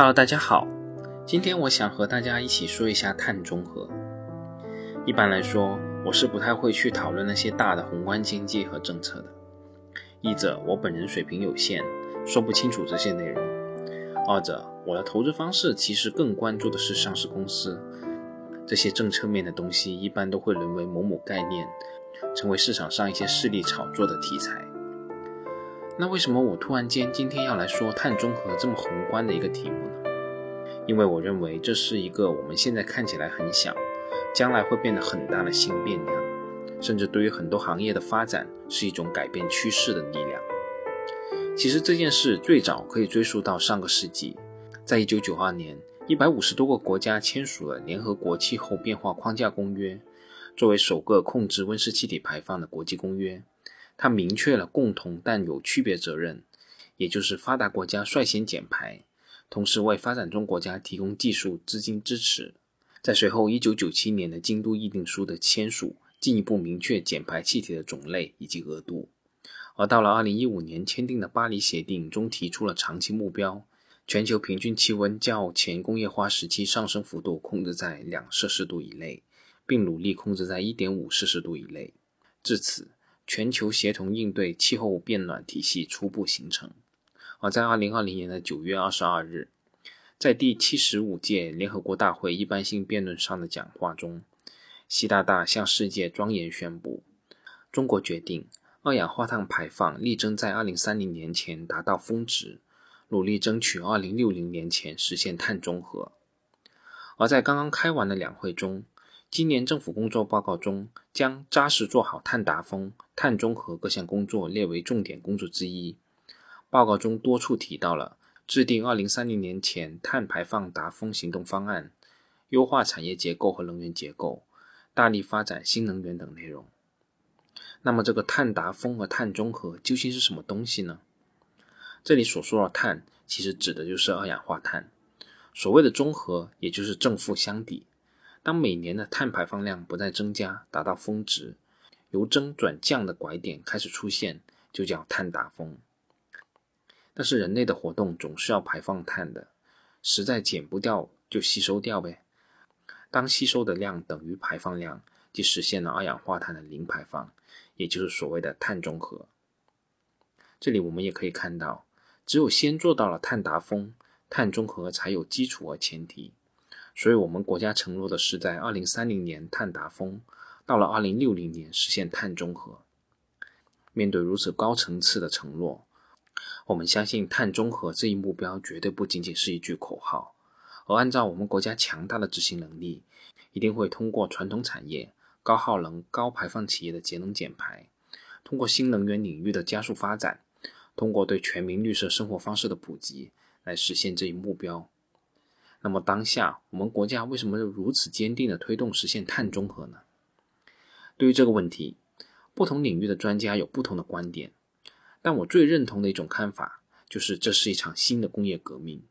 Hello，大家好，今天我想和大家一起说一下碳中和。一般来说，我是不太会去讨论那些大的宏观经济和政策的，一者我本人水平有限，说不清楚这些内容；二者我的投资方式其实更关注的是上市公司，这些政策面的东西一般都会沦为某某概念，成为市场上一些势力炒作的题材。那为什么我突然间今天要来说碳中和这么宏观的一个题目呢？因为我认为这是一个我们现在看起来很小，将来会变得很大的新变量，甚至对于很多行业的发展是一种改变趋势的力量。其实这件事最早可以追溯到上个世纪，在一九九二年，一百五十多个国家签署了联合国气候变化框架公约，作为首个控制温室气体排放的国际公约。它明确了共同但有区别责任，也就是发达国家率先减排，同时为发展中国家提供技术资金支持。在随后1997年的京都议定书的签署，进一步明确减排气体的种类以及额度。而到了2015年签订的巴黎协定中提出了长期目标，全球平均气温较前工业化时期上升幅度控制在两摄氏度以内，并努力控制在1.5摄氏度以内。至此。全球协同应对气候变暖体系初步形成。而在二零二零年的九月二十二日，在第七十五届联合国大会一般性辩论上的讲话中，习大大向世界庄严宣布：中国决定二氧化碳排放力争在二零三零年前达到峰值，努力争取二零六零年前实现碳中和。而在刚刚开完的两会中，今年政府工作报告中，将扎实做好碳达峰、碳中和各项工作列为重点工作之一。报告中多处提到了制定二零三零年前碳排放达峰行动方案、优化产业结构和能源结构、大力发展新能源等内容。那么，这个碳达峰和碳中和究竟是什么东西呢？这里所说的碳，其实指的就是二氧化碳。所谓的中和，也就是正负相抵。当每年的碳排放量不再增加，达到峰值，由增转降的拐点开始出现，就叫碳达峰。但是人类的活动总是要排放碳的，实在减不掉就吸收掉呗。当吸收的量等于排放量，即实现了二氧化碳的零排放，也就是所谓的碳中和。这里我们也可以看到，只有先做到了碳达峰，碳中和才有基础和前提。所以，我们国家承诺的是在二零三零年碳达峰，到了二零六零年实现碳中和。面对如此高层次的承诺，我们相信碳中和这一目标绝对不仅仅是一句口号，而按照我们国家强大的执行能力，一定会通过传统产业、高耗能、高排放企业的节能减排，通过新能源领域的加速发展，通过对全民绿色生活方式的普及，来实现这一目标。那么当下我们国家为什么如此坚定地推动实现碳中和呢？对于这个问题，不同领域的专家有不同的观点，但我最认同的一种看法就是，这是一场新的工业革命。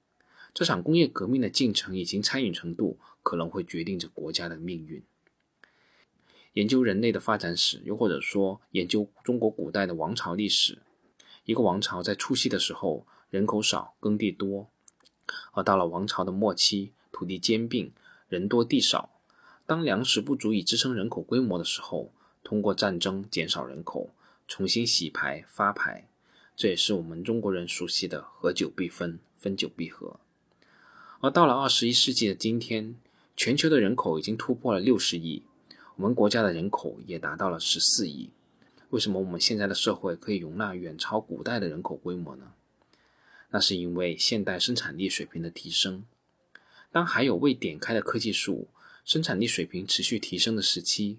这场工业革命的进程以及参与程度，可能会决定着国家的命运。研究人类的发展史，又或者说研究中国古代的王朝历史，一个王朝在初期的时候，人口少，耕地多。而到了王朝的末期，土地兼并，人多地少，当粮食不足以支撑人口规模的时候，通过战争减少人口，重新洗牌发牌，这也是我们中国人熟悉的“合久必分，分久必合”。而到了二十一世纪的今天，全球的人口已经突破了六十亿，我们国家的人口也达到了十四亿。为什么我们现在的社会可以容纳远超古代的人口规模呢？那是因为现代生产力水平的提升。当还有未点开的科技树，生产力水平持续提升的时期，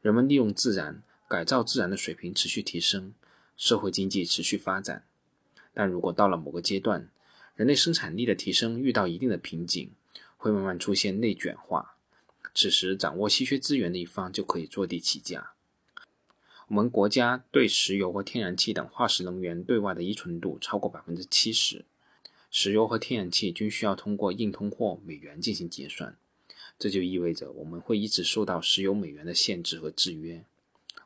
人们利用自然、改造自然的水平持续提升，社会经济持续发展。但如果到了某个阶段，人类生产力的提升遇到一定的瓶颈，会慢慢出现内卷化，此时掌握稀缺资源的一方就可以坐地起价。我们国家对石油和天然气等化石能源对外的依存度超过百分之七十，石油和天然气均需要通过硬通货美元进行结算，这就意味着我们会一直受到石油美元的限制和制约。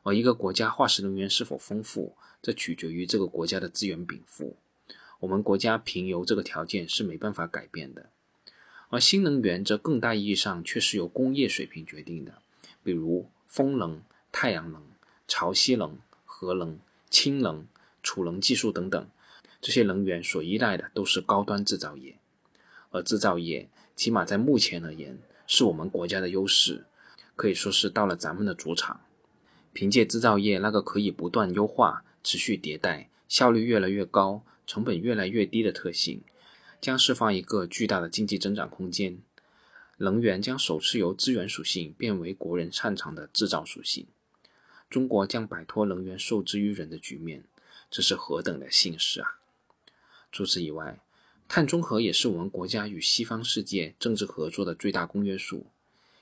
而一个国家化石能源是否丰富，这取决于这个国家的资源禀赋。我们国家平油这个条件是没办法改变的。而新能源则更大意义上却是由工业水平决定的，比如风能、太阳能、潮汐能、核能、氢能、储能技术等等，这些能源所依赖的都是高端制造业，而制造业起码在目前而言是我们国家的优势，可以说是到了咱们的主场。凭借制造业那个可以不断优化、持续迭代、效率越来越高、成本越来越低的特性，将释放一个巨大的经济增长空间。能源将首次由资源属性变为国人擅长的制造属性。中国将摆脱能源受制于人的局面，这是何等的幸事啊！除此以外，碳中和也是我们国家与西方世界政治合作的最大公约数。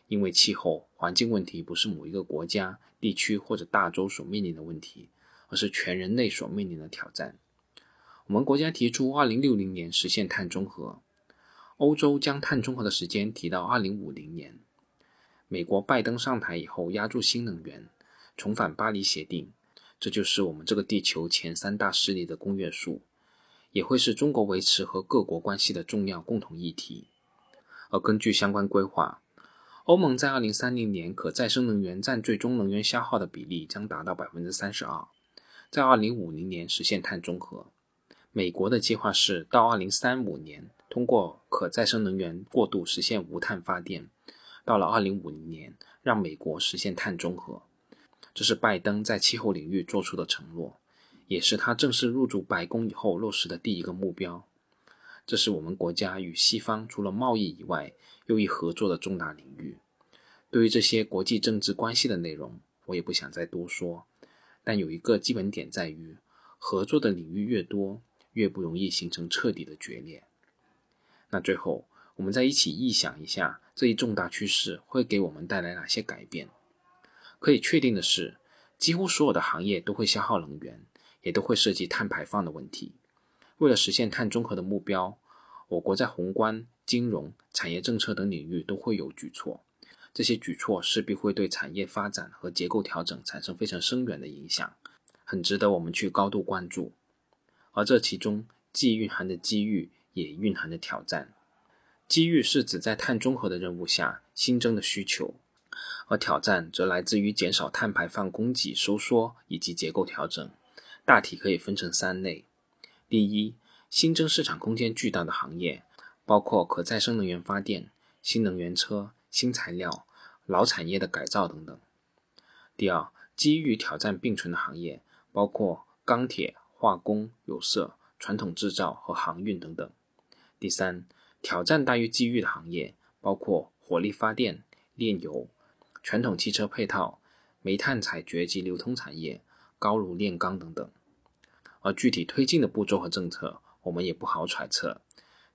因为气候环境问题不是某一个国家、地区或者大洲所面临的问题，而是全人类所面临的挑战。我们国家提出2060年实现碳中和，欧洲将碳中和的时间提到2050年。美国拜登上台以后压住新能源。重返巴黎协定，这就是我们这个地球前三大势力的公约数，也会是中国维持和各国关系的重要共同议题。而根据相关规划，欧盟在2030年可再生能源占最终能源消耗的比例将达到32%，在2050年实现碳中和。美国的计划是到2035年通过可再生能源过渡实现无碳发电，到了2050年让美国实现碳中和。这是拜登在气候领域做出的承诺，也是他正式入主白宫以后落实的第一个目标。这是我们国家与西方除了贸易以外又一合作的重大领域。对于这些国际政治关系的内容，我也不想再多说。但有一个基本点在于，合作的领域越多，越不容易形成彻底的决裂。那最后，我们再一起臆想一下，这一重大趋势会给我们带来哪些改变？可以确定的是，几乎所有的行业都会消耗能源，也都会涉及碳排放的问题。为了实现碳中和的目标，我国在宏观、金融、产业政策等领域都会有举措。这些举措势必会对产业发展和结构调整产生非常深远的影响，很值得我们去高度关注。而这其中既蕴含着机遇，也蕴含着挑战。机遇是指在碳中和的任务下新增的需求。而挑战则来自于减少碳排放供给收缩以及结构调整，大体可以分成三类：第一，新增市场空间巨大的行业，包括可再生能源发电、新能源车、新材料、老产业的改造等等；第二，机遇挑战并存的行业，包括钢铁、化工、有色、传统制造和航运等等；第三，挑战大于机遇的行业，包括火力发电、炼油。传统汽车配套、煤炭采掘及流通产业、高炉炼钢等等，而具体推进的步骤和政策，我们也不好揣测。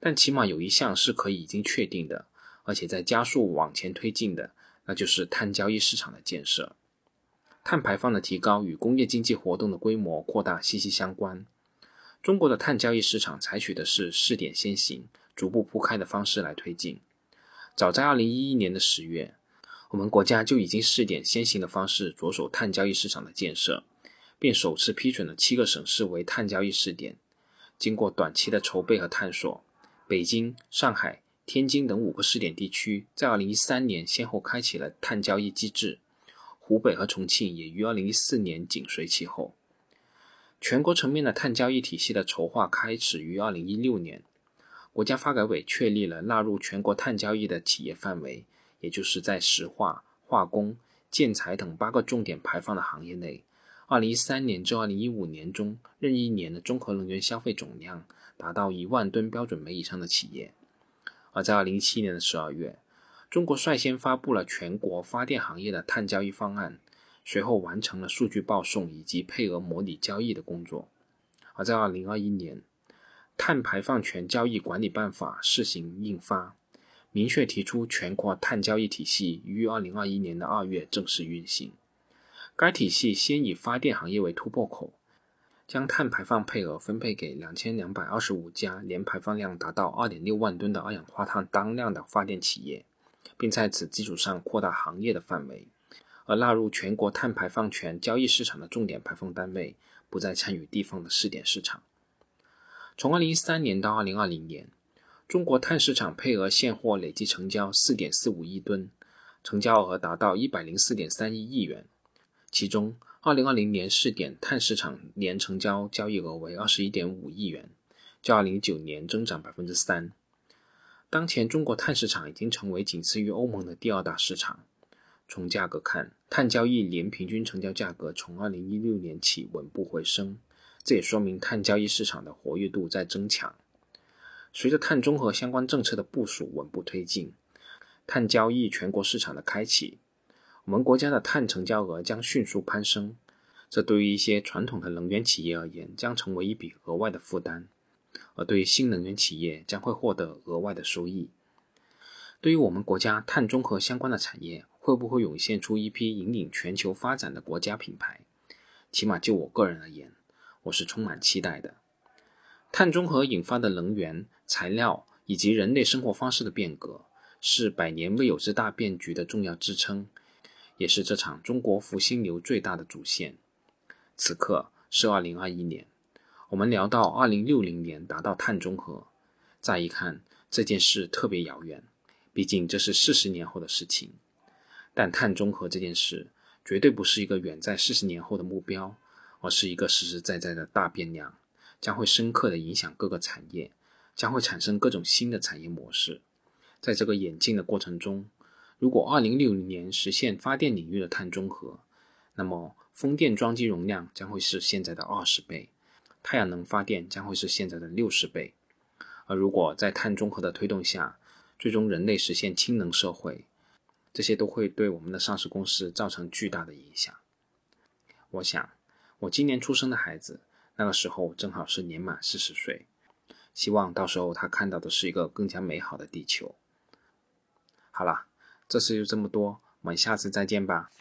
但起码有一项是可以已经确定的，而且在加速往前推进的，那就是碳交易市场的建设。碳排放的提高与工业经济活动的规模扩大息息相关。中国的碳交易市场采取的是试点先行、逐步铺开的方式来推进。早在2011年的十月。我们国家就已经试点先行的方式着手碳交易市场的建设，并首次批准了七个省市为碳交易试点。经过短期的筹备和探索，北京、上海、天津等五个试点地区在2013年先后开启了碳交易机制，湖北和重庆也于2014年紧随其后。全国层面的碳交易体系的筹划开始于2016年，国家发改委确立了纳入全国碳交易的企业范围。也就是在石化、化工、建材等八个重点排放的行业内，二零一三年至二零一五年中任意一年的综合能源消费总量达到一万吨标准煤以上的企业。而在二零一七年的十二月，中国率先发布了全国发电行业的碳交易方案，随后完成了数据报送以及配额模拟交易的工作。而在二零二一年，《碳排放权交易管理办法》试行印发。明确提出，全国碳交易体系于二零二一年的二月正式运行。该体系先以发电行业为突破口，将碳排放配额分配给两千两百二十五家年排放量达到二点六万吨的二氧化碳当量的发电企业，并在此基础上扩大行业的范围。而纳入全国碳排放权交易市场的重点排放单位，不再参与地方的试点市场。从2013年到2020年，中国碳市场配额现货累计成交4.45亿吨，成交额达到104.31亿元。其中，2020年试点碳市场年成交交易额为21.5亿元，较2019年增长3%。当前中国碳市场已经成为仅次于欧盟的第二大市场。从价格看，碳交易年平均成交价格从2016年起稳步回升，这也说明碳交易市场的活跃度在增强。随着碳中和相关政策的部署稳步推进，碳交易全国市场的开启，我们国家的碳成交额将迅速攀升。这对于一些传统的能源企业而言，将成为一笔额外的负担。而对于新能源企业将会获得额外的收益。对于我们国家碳中和相关的产业，会不会涌现出一批引领全球发展的国家品牌？起码就我个人而言，我是充满期待的。碳中和引发的能源、材料以及人类生活方式的变革，是百年未有之大变局的重要支撑，也是这场中国复兴流最大的主线。此刻是二零二一年。我们聊到二零六零年达到碳中和，再一看这件事特别遥远，毕竟这是四十年后的事情。但碳中和这件事绝对不是一个远在四十年后的目标，而是一个实实在在的大变量，将会深刻的影响各个产业，将会产生各种新的产业模式。在这个演进的过程中，如果二零六零年实现发电领域的碳中和，那么风电装机容量将会是现在的二十倍。太阳能发电将会是现在的六十倍，而如果在碳中和的推动下，最终人类实现氢能社会，这些都会对我们的上市公司造成巨大的影响。我想，我今年出生的孩子，那个时候正好是年满四十岁，希望到时候他看到的是一个更加美好的地球。好啦，这次就这么多，我们下次再见吧。